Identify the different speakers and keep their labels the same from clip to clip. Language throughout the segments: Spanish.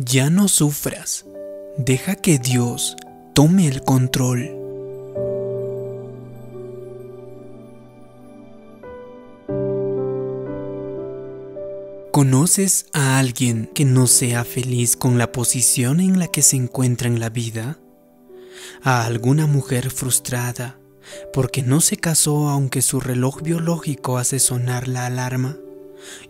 Speaker 1: Ya no sufras. Deja que Dios tome el control. ¿Conoces a alguien que no sea feliz con la posición en la que se encuentra en la vida? ¿A alguna mujer frustrada porque no se casó aunque su reloj biológico hace sonar la alarma?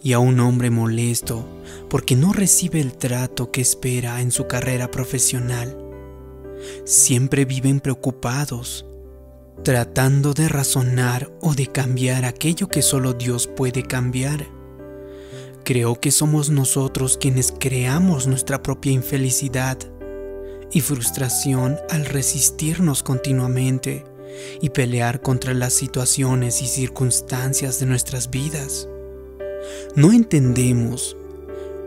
Speaker 1: Y a un hombre molesto porque no recibe el trato que espera en su carrera profesional. Siempre viven preocupados, tratando de razonar o de cambiar aquello que solo Dios puede cambiar. Creo que somos nosotros quienes creamos nuestra propia infelicidad y frustración al resistirnos continuamente y pelear contra las situaciones y circunstancias de nuestras vidas. No entendemos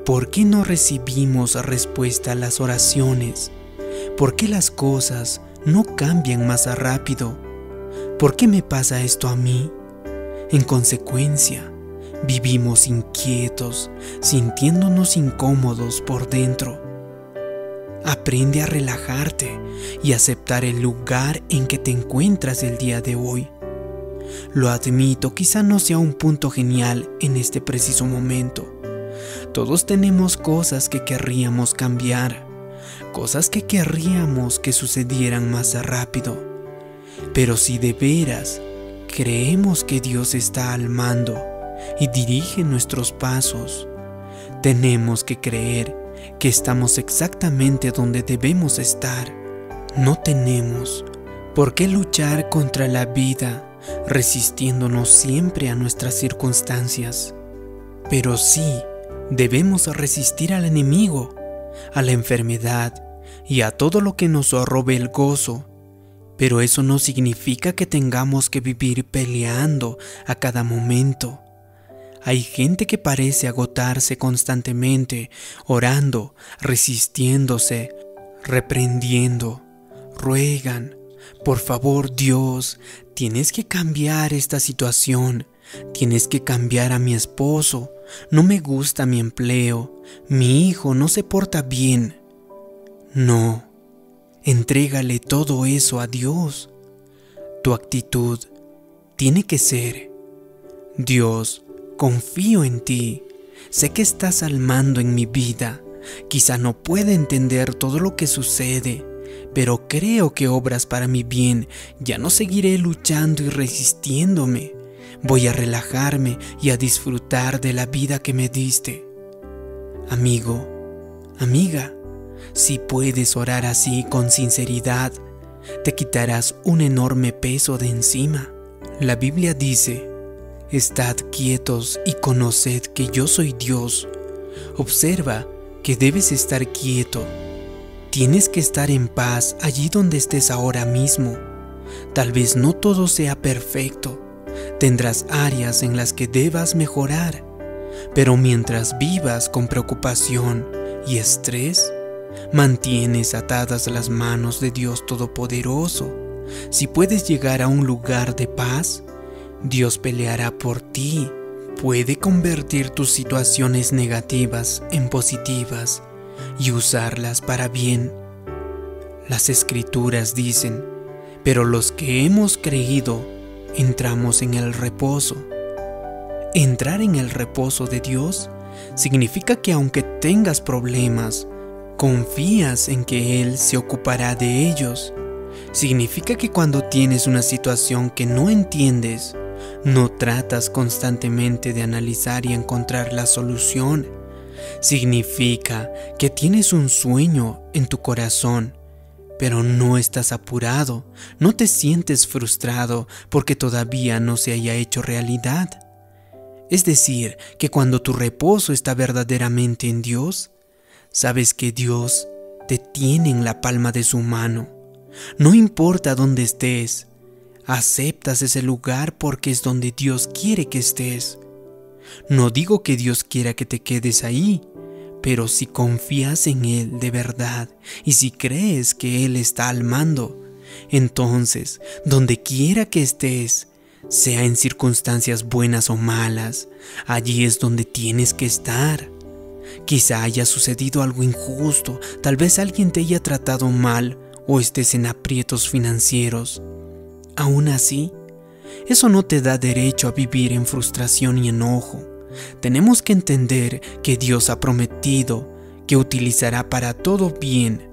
Speaker 1: por qué no recibimos respuesta a las oraciones, por qué las cosas no cambian más rápido, por qué me pasa esto a mí. En consecuencia, vivimos inquietos, sintiéndonos incómodos por dentro. Aprende a relajarte y aceptar el lugar en que te encuentras el día de hoy. Lo admito, quizá no sea un punto genial en este preciso momento. Todos tenemos cosas que querríamos cambiar, cosas que querríamos que sucedieran más rápido. Pero si de veras creemos que Dios está al mando y dirige nuestros pasos, tenemos que creer que estamos exactamente donde debemos estar. No tenemos por qué luchar contra la vida resistiéndonos siempre a nuestras circunstancias. Pero sí, debemos resistir al enemigo, a la enfermedad y a todo lo que nos robe el gozo. Pero eso no significa que tengamos que vivir peleando a cada momento. Hay gente que parece agotarse constantemente, orando, resistiéndose, reprendiendo, ruegan, por favor Dios, tienes que cambiar esta situación, tienes que cambiar a mi esposo, no me gusta mi empleo, mi hijo no se porta bien. No, entrégale todo eso a Dios. Tu actitud tiene que ser, Dios, confío en ti, sé que estás al mando en mi vida, quizá no pueda entender todo lo que sucede, pero creo que obras para mi bien. Ya no seguiré luchando y resistiéndome. Voy a relajarme y a disfrutar de la vida que me diste. Amigo, amiga, si puedes orar así con sinceridad, te quitarás un enorme peso de encima. La Biblia dice, Estad quietos y conoced que yo soy Dios. Observa que debes estar quieto Tienes que estar en paz allí donde estés ahora mismo. Tal vez no todo sea perfecto. Tendrás áreas en las que debas mejorar. Pero mientras vivas con preocupación y estrés, mantienes atadas las manos de Dios Todopoderoso. Si puedes llegar a un lugar de paz, Dios peleará por ti. Puede convertir tus situaciones negativas en positivas y usarlas para bien. Las escrituras dicen, pero los que hemos creído entramos en el reposo. Entrar en el reposo de Dios significa que aunque tengas problemas, confías en que Él se ocupará de ellos. Significa que cuando tienes una situación que no entiendes, no tratas constantemente de analizar y encontrar la solución Significa que tienes un sueño en tu corazón, pero no estás apurado, no te sientes frustrado porque todavía no se haya hecho realidad. Es decir, que cuando tu reposo está verdaderamente en Dios, sabes que Dios te tiene en la palma de su mano. No importa dónde estés, aceptas ese lugar porque es donde Dios quiere que estés. No digo que Dios quiera que te quedes ahí, pero si confías en Él de verdad y si crees que Él está al mando, entonces, donde quiera que estés, sea en circunstancias buenas o malas, allí es donde tienes que estar. Quizá haya sucedido algo injusto, tal vez alguien te haya tratado mal o estés en aprietos financieros. Aún así, eso no te da derecho a vivir en frustración y enojo. Tenemos que entender que Dios ha prometido que utilizará para todo bien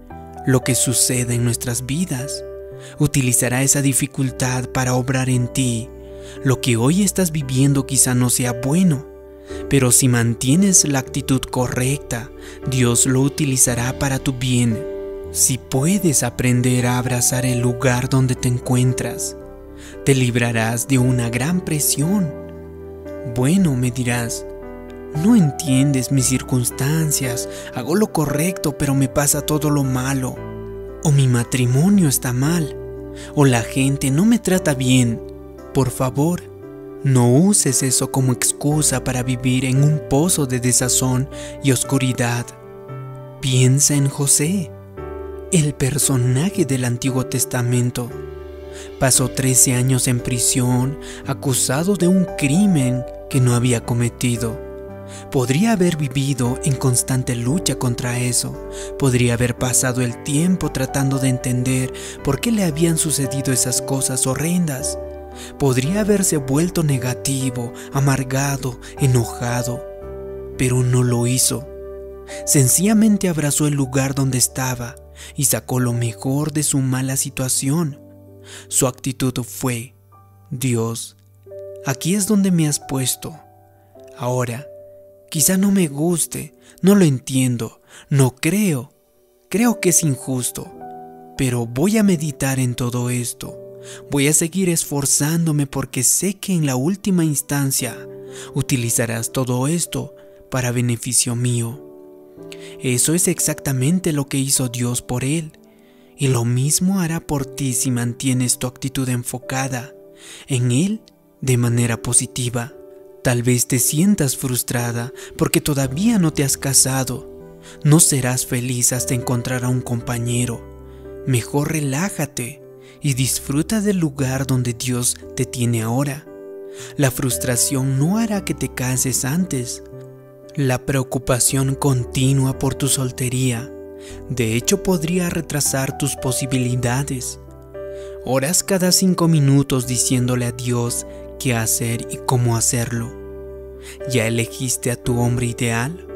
Speaker 1: lo que sucede en nuestras vidas. Utilizará esa dificultad para obrar en ti. Lo que hoy estás viviendo quizá no sea bueno, pero si mantienes la actitud correcta, Dios lo utilizará para tu bien. Si puedes aprender a abrazar el lugar donde te encuentras, te librarás de una gran presión. Bueno, me dirás, no entiendes mis circunstancias, hago lo correcto pero me pasa todo lo malo. O mi matrimonio está mal, o la gente no me trata bien. Por favor, no uses eso como excusa para vivir en un pozo de desazón y oscuridad. Piensa en José, el personaje del Antiguo Testamento. Pasó 13 años en prisión acusado de un crimen que no había cometido. Podría haber vivido en constante lucha contra eso. Podría haber pasado el tiempo tratando de entender por qué le habían sucedido esas cosas horrendas. Podría haberse vuelto negativo, amargado, enojado, pero no lo hizo. Sencillamente abrazó el lugar donde estaba y sacó lo mejor de su mala situación. Su actitud fue, Dios, aquí es donde me has puesto. Ahora, quizá no me guste, no lo entiendo, no creo, creo que es injusto, pero voy a meditar en todo esto. Voy a seguir esforzándome porque sé que en la última instancia utilizarás todo esto para beneficio mío. Eso es exactamente lo que hizo Dios por él, y lo mismo hará por ti si mantienes tu actitud enfocada en Él de manera positiva. Tal vez te sientas frustrada porque todavía no te has casado. No serás feliz hasta encontrar a un compañero. Mejor relájate y disfruta del lugar donde Dios te tiene ahora. La frustración no hará que te cases antes. La preocupación continua por tu soltería, de hecho, podría retrasar tus posibilidades. Oras cada cinco minutos diciéndole a Dios qué hacer y cómo hacerlo. ¿Ya elegiste a tu hombre ideal?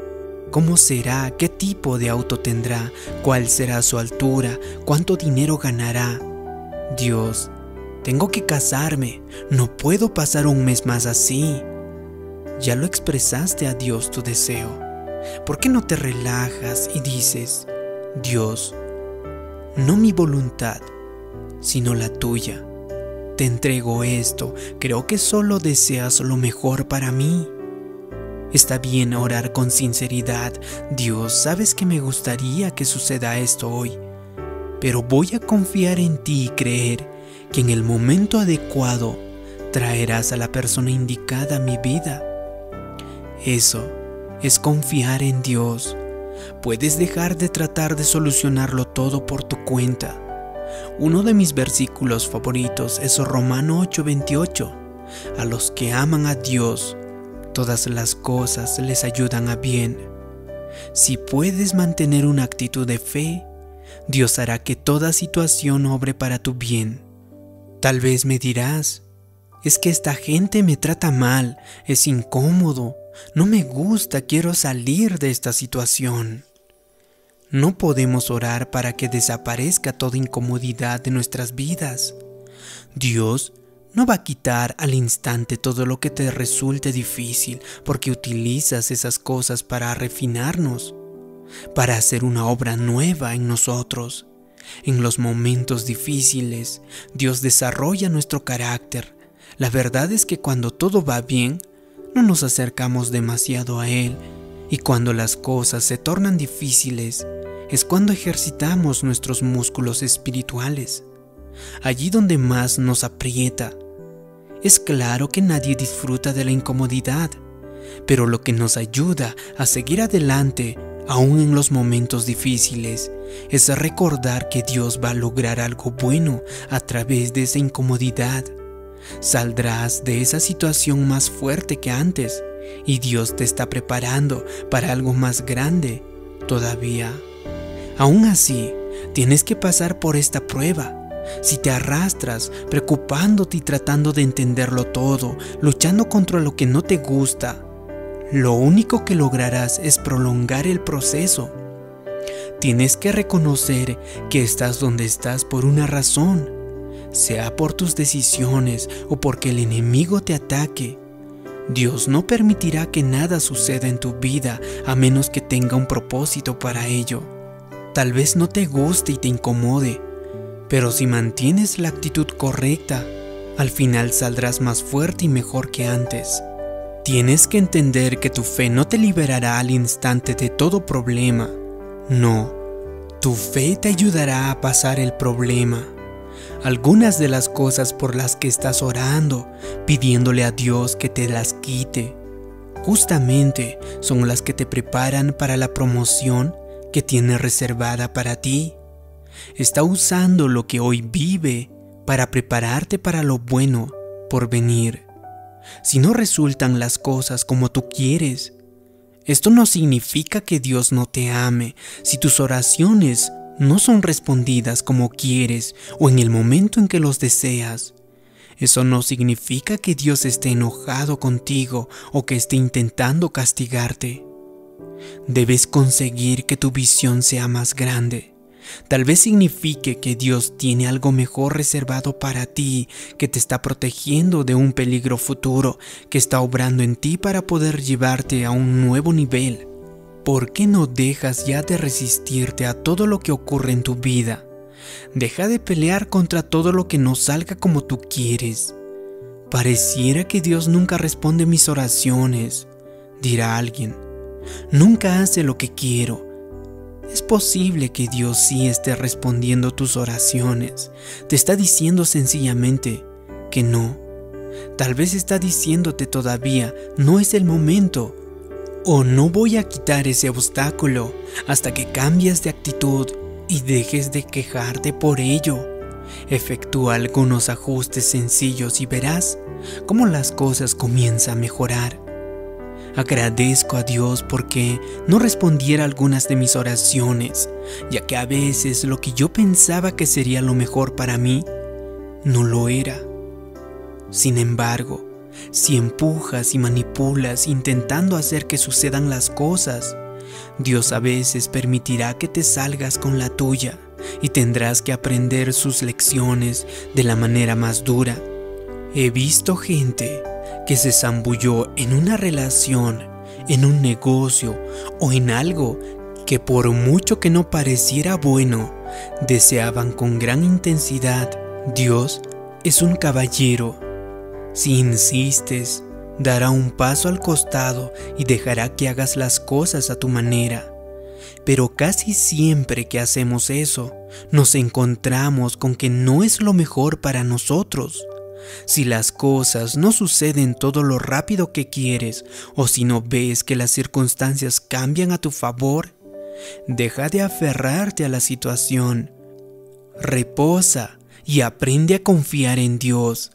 Speaker 1: ¿Cómo será? ¿Qué tipo de auto tendrá? ¿Cuál será su altura? ¿Cuánto dinero ganará? Dios, tengo que casarme, no puedo pasar un mes más así. Ya lo expresaste a Dios tu deseo. ¿Por qué no te relajas y dices, Dios, no mi voluntad, sino la tuya? Te entrego esto, creo que solo deseas lo mejor para mí. Está bien orar con sinceridad, Dios, sabes que me gustaría que suceda esto hoy pero voy a confiar en ti y creer que en el momento adecuado traerás a la persona indicada a mi vida. Eso es confiar en Dios. Puedes dejar de tratar de solucionarlo todo por tu cuenta. Uno de mis versículos favoritos es Romano 8:28. A los que aman a Dios, todas las cosas les ayudan a bien. Si puedes mantener una actitud de fe, Dios hará que toda situación obre para tu bien. Tal vez me dirás, es que esta gente me trata mal, es incómodo, no me gusta, quiero salir de esta situación. No podemos orar para que desaparezca toda incomodidad de nuestras vidas. Dios no va a quitar al instante todo lo que te resulte difícil porque utilizas esas cosas para refinarnos para hacer una obra nueva en nosotros. En los momentos difíciles, Dios desarrolla nuestro carácter. La verdad es que cuando todo va bien, no nos acercamos demasiado a Él, y cuando las cosas se tornan difíciles, es cuando ejercitamos nuestros músculos espirituales. Allí donde más nos aprieta. Es claro que nadie disfruta de la incomodidad, pero lo que nos ayuda a seguir adelante aún en los momentos difíciles, es recordar que Dios va a lograr algo bueno a través de esa incomodidad. Saldrás de esa situación más fuerte que antes y Dios te está preparando para algo más grande todavía. Aún así, tienes que pasar por esta prueba. Si te arrastras, preocupándote y tratando de entenderlo todo, luchando contra lo que no te gusta, lo único que lograrás es prolongar el proceso. Tienes que reconocer que estás donde estás por una razón, sea por tus decisiones o porque el enemigo te ataque. Dios no permitirá que nada suceda en tu vida a menos que tenga un propósito para ello. Tal vez no te guste y te incomode, pero si mantienes la actitud correcta, al final saldrás más fuerte y mejor que antes. Tienes que entender que tu fe no te liberará al instante de todo problema. No, tu fe te ayudará a pasar el problema. Algunas de las cosas por las que estás orando, pidiéndole a Dios que te las quite, justamente son las que te preparan para la promoción que tiene reservada para ti. Está usando lo que hoy vive para prepararte para lo bueno por venir. Si no resultan las cosas como tú quieres, esto no significa que Dios no te ame si tus oraciones no son respondidas como quieres o en el momento en que los deseas. Eso no significa que Dios esté enojado contigo o que esté intentando castigarte. Debes conseguir que tu visión sea más grande. Tal vez signifique que Dios tiene algo mejor reservado para ti, que te está protegiendo de un peligro futuro, que está obrando en ti para poder llevarte a un nuevo nivel. ¿Por qué no dejas ya de resistirte a todo lo que ocurre en tu vida? Deja de pelear contra todo lo que no salga como tú quieres. Pareciera que Dios nunca responde mis oraciones, dirá alguien. Nunca hace lo que quiero es posible que Dios sí esté respondiendo tus oraciones. Te está diciendo sencillamente que no. Tal vez está diciéndote todavía, no es el momento. O no voy a quitar ese obstáculo hasta que cambies de actitud y dejes de quejarte por ello. Efectúa algunos ajustes sencillos y verás cómo las cosas comienzan a mejorar. Agradezco a Dios porque no respondiera algunas de mis oraciones, ya que a veces lo que yo pensaba que sería lo mejor para mí, no lo era. Sin embargo, si empujas y manipulas intentando hacer que sucedan las cosas, Dios a veces permitirá que te salgas con la tuya y tendrás que aprender sus lecciones de la manera más dura. He visto gente que se zambulló en una relación, en un negocio o en algo que por mucho que no pareciera bueno, deseaban con gran intensidad. Dios es un caballero. Si insistes, dará un paso al costado y dejará que hagas las cosas a tu manera. Pero casi siempre que hacemos eso, nos encontramos con que no es lo mejor para nosotros. Si las cosas no suceden todo lo rápido que quieres o si no ves que las circunstancias cambian a tu favor, deja de aferrarte a la situación. Reposa y aprende a confiar en Dios.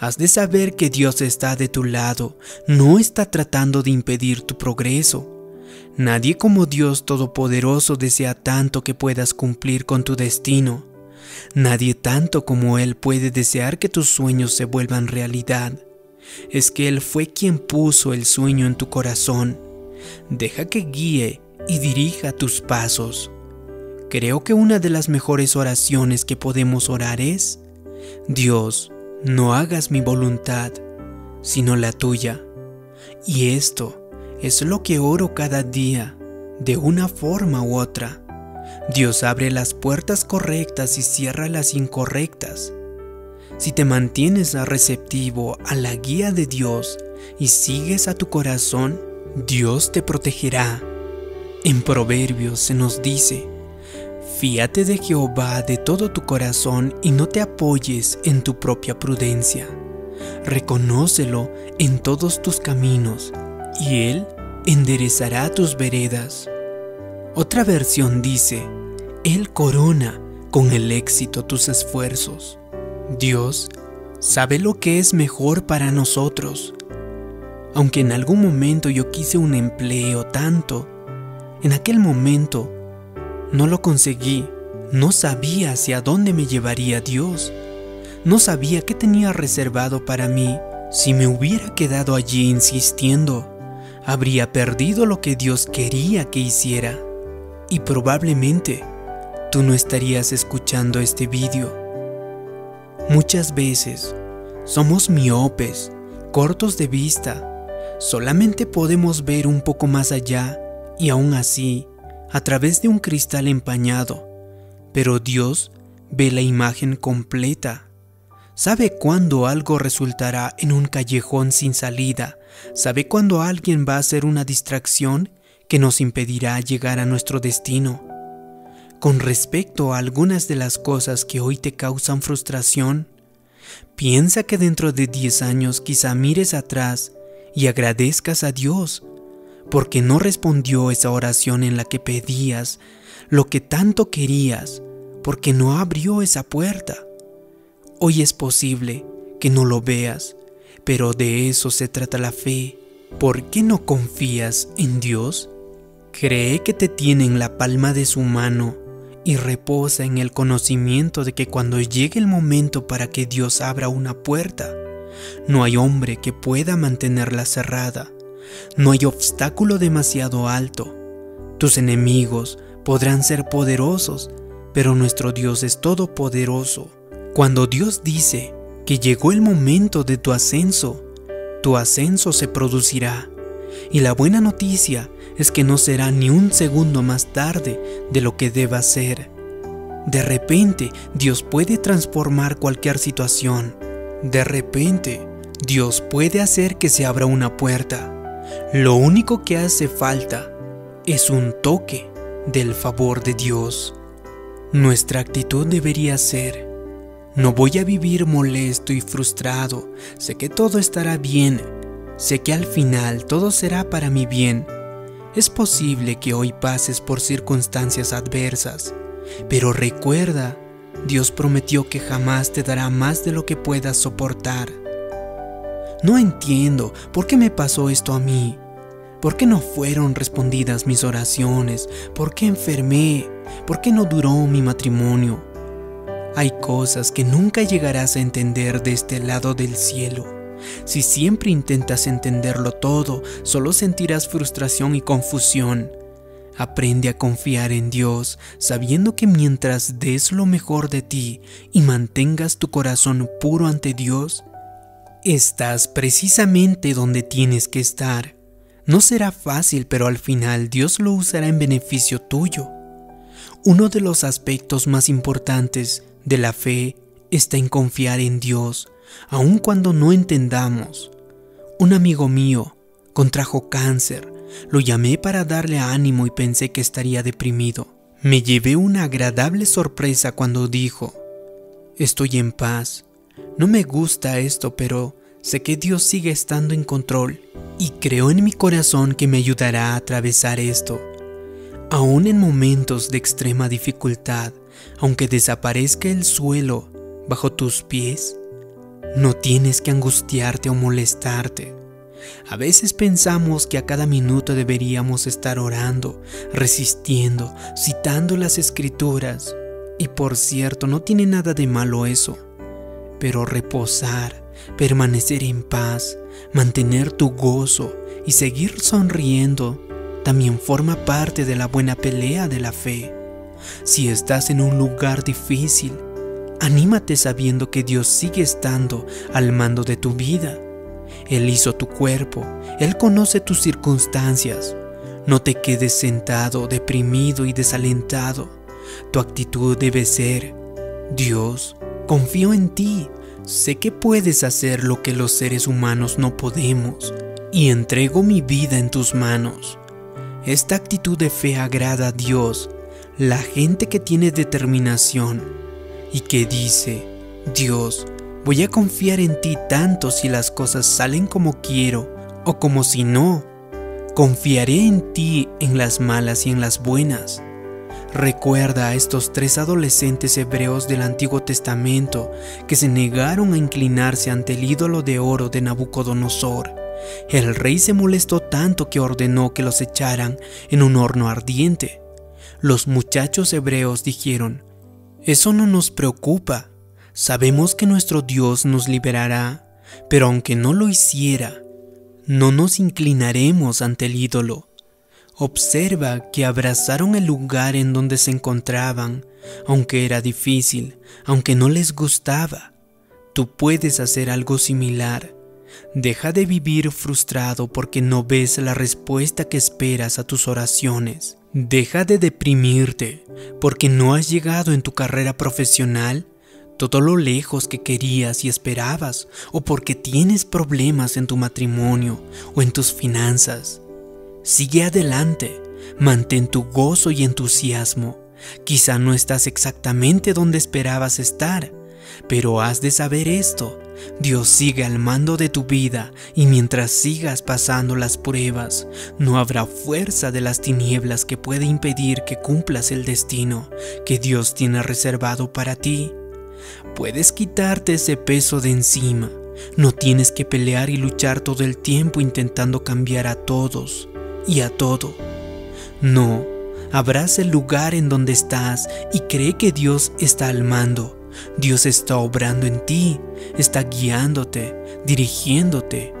Speaker 1: Has de saber que Dios está de tu lado, no está tratando de impedir tu progreso. Nadie como Dios Todopoderoso desea tanto que puedas cumplir con tu destino. Nadie tanto como Él puede desear que tus sueños se vuelvan realidad. Es que Él fue quien puso el sueño en tu corazón. Deja que guíe y dirija tus pasos. Creo que una de las mejores oraciones que podemos orar es, Dios, no hagas mi voluntad, sino la tuya. Y esto es lo que oro cada día, de una forma u otra. Dios abre las puertas correctas y cierra las incorrectas. Si te mantienes receptivo a la guía de Dios y sigues a tu corazón, Dios te protegerá. En Proverbios se nos dice, Fíate de Jehová de todo tu corazón y no te apoyes en tu propia prudencia. Reconócelo en todos tus caminos y Él enderezará tus veredas. Otra versión dice, Él corona con el éxito tus esfuerzos. Dios sabe lo que es mejor para nosotros. Aunque en algún momento yo quise un empleo tanto, en aquel momento no lo conseguí. No sabía hacia dónde me llevaría Dios. No sabía qué tenía reservado para mí. Si me hubiera quedado allí insistiendo, habría perdido lo que Dios quería que hiciera. Y probablemente tú no estarías escuchando este vídeo. Muchas veces somos miopes, cortos de vista. Solamente podemos ver un poco más allá y aún así, a través de un cristal empañado. Pero Dios ve la imagen completa. Sabe cuándo algo resultará en un callejón sin salida. Sabe cuándo alguien va a ser una distracción que nos impedirá llegar a nuestro destino. Con respecto a algunas de las cosas que hoy te causan frustración, Piensa que dentro de 10 años quizá mires atrás y agradezcas a Dios porque no respondió esa oración en la que pedías lo que tanto querías, porque no abrió esa puerta. Hoy es posible que no lo veas, pero de eso se trata la fe. ¿Por qué no confías en Dios? Cree que te tiene en la palma de su mano y reposa en el conocimiento de que cuando llegue el momento para que Dios abra una puerta, no hay hombre que pueda mantenerla cerrada, no hay obstáculo demasiado alto. Tus enemigos podrán ser poderosos, pero nuestro Dios es todopoderoso. Cuando Dios dice que llegó el momento de tu ascenso, tu ascenso se producirá. Y la buena noticia es que no será ni un segundo más tarde de lo que deba ser. De repente, Dios puede transformar cualquier situación. De repente, Dios puede hacer que se abra una puerta. Lo único que hace falta es un toque del favor de Dios. Nuestra actitud debería ser, no voy a vivir molesto y frustrado, sé que todo estará bien, sé que al final todo será para mi bien es posible que hoy pases por circunstancias adversas, pero recuerda, Dios prometió que jamás te dará más de lo que puedas soportar. No entiendo por qué me pasó esto a mí. ¿Por qué no fueron respondidas mis oraciones? ¿Por qué enfermé? ¿Por qué no duró mi matrimonio? Hay cosas que nunca llegarás a entender de este lado del cielo. Si siempre intentas entenderlo todo, solo sentirás frustración y confusión. Aprende a confiar en Dios, sabiendo que mientras des lo mejor de ti y mantengas tu corazón puro ante Dios, estás precisamente donde tienes que estar. No será fácil, pero al final Dios lo usará en beneficio tuyo. Uno de los aspectos más importantes de la fe está en confiar en Dios, aun cuando no entendamos. Un amigo mío contrajo cáncer. Lo llamé para darle ánimo y pensé que estaría deprimido. Me llevé una agradable sorpresa cuando dijo, estoy en paz. No me gusta esto, pero sé que Dios sigue estando en control y creo en mi corazón que me ayudará a atravesar esto. Aún en momentos de extrema dificultad, aunque desaparezca el suelo bajo tus pies, no tienes que angustiarte o molestarte. A veces pensamos que a cada minuto deberíamos estar orando, resistiendo, citando las escrituras. Y por cierto, no tiene nada de malo eso. Pero reposar, permanecer en paz, mantener tu gozo y seguir sonriendo también forma parte de la buena pelea de la fe. Si estás en un lugar difícil, Anímate sabiendo que Dios sigue estando al mando de tu vida. Él hizo tu cuerpo, Él conoce tus circunstancias. No te quedes sentado, deprimido y desalentado. Tu actitud debe ser, Dios, confío en ti, sé que puedes hacer lo que los seres humanos no podemos, y entrego mi vida en tus manos. Esta actitud de fe agrada a Dios. La gente que tiene determinación y que dice, Dios, voy a confiar en ti tanto si las cosas salen como quiero o como si no. Confiaré en ti en las malas y en las buenas. Recuerda a estos tres adolescentes hebreos del Antiguo Testamento que se negaron a inclinarse ante el ídolo de oro de Nabucodonosor El rey se molestó tanto que ordenó que los echaran en un horno ardiente. Los muchachos hebreos dijeron, Eso no nos preocupa, sabemos que nuestro Dios nos liberará, pero aunque no lo hiciera, no nos inclinaremos ante el ídolo. Observa que abrazaron el lugar en donde se encontraban, aunque era difícil, aunque no les gustaba. Tú puedes hacer algo similar. Deja de vivir frustrado porque no ves la respuesta que esperas a tus oraciones. Deja de deprimirte porque no has llegado en tu carrera profesional todo lo lejos que querías y esperabas o porque tienes problemas en tu matrimonio o en tus finanzas. Sigue adelante, mantén tu gozo y entusiasmo. Quizá no estás exactamente donde esperabas estar, pero has de saber esto. Dios sigue al mando de tu vida y mientras sigas pasando las pruebas, no habrá fuerza de las tinieblas que pueda impedir que cumplas el destino que Dios tiene reservado para ti. Puedes quitarte ese peso de encima. No tienes que pelear y luchar todo el tiempo intentando cambiar a todos y a todo. No, abraza el lugar en donde estás y cree que Dios está al mando. Dios está obrando en ti, está guiándote, dirigiéndote.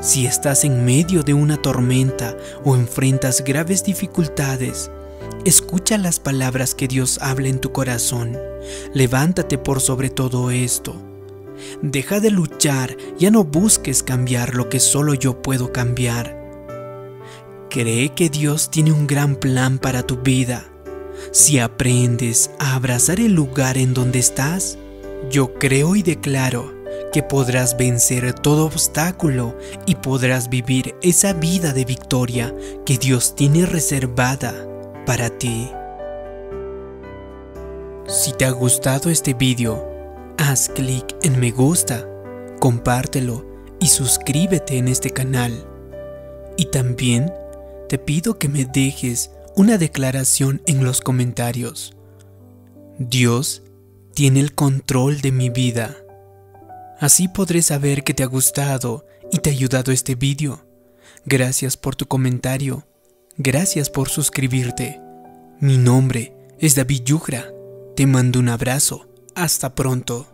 Speaker 1: Si estás en medio de una tormenta o enfrentas graves dificultades, escucha las palabras que Dios habla en tu corazón. Levántate por sobre todo esto. Deja de luchar, ya no busques cambiar lo que solo yo puedo cambiar. Cree que Dios tiene un gran plan para tu vida. Si aprendes a abrazar el lugar en donde estás, yo creo y declaro que podrás vencer todo obstáculo y podrás vivir esa vida de victoria que Dios tiene reservada para ti. Si te ha gustado este video, haz clic en me gusta, compártelo y suscríbete en este canal. Y también te pido que me dejes una declaración en los comentarios. Dios tiene el control de mi vida. Así podré saber que te ha gustado y te ha ayudado este vídeo. Gracias por tu comentario. Gracias por suscribirte. Mi nombre es David Yugra. Te mando un abrazo. Hasta pronto.